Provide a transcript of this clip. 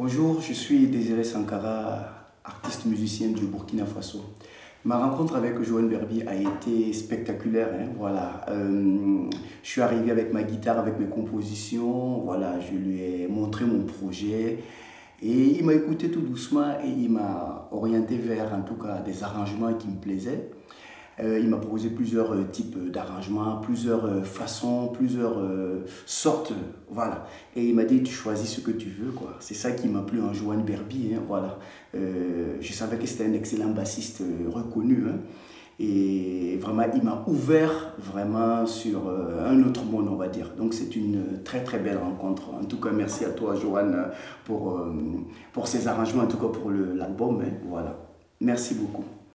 Bonjour, je suis Désiré Sankara, artiste musicien du Burkina Faso. Ma rencontre avec Joanne Berbi a été spectaculaire. Hein, voilà. Euh, je suis arrivé avec ma guitare, avec mes compositions. Voilà, je lui ai montré mon projet. Et il m'a écouté tout doucement et il m'a orienté vers, en tout cas, des arrangements qui me plaisaient. Euh, il m'a proposé plusieurs euh, types d'arrangements, plusieurs euh, façons, plusieurs sortes, voilà. Et il m'a dit, tu choisis ce que tu veux, quoi. C'est ça qui m'a plu en Joanne Berbi, hein, voilà. je savais que c'était un excellent bassiste reconnu, hein. Et vraiment, il m'a ouvert vraiment sur un autre monde, on va dire. Donc, c'est une très, très belle rencontre. En tout cas, merci à toi, Joanne, pour, pour ces arrangements, en tout cas pour l'album. Hein, voilà. Merci beaucoup.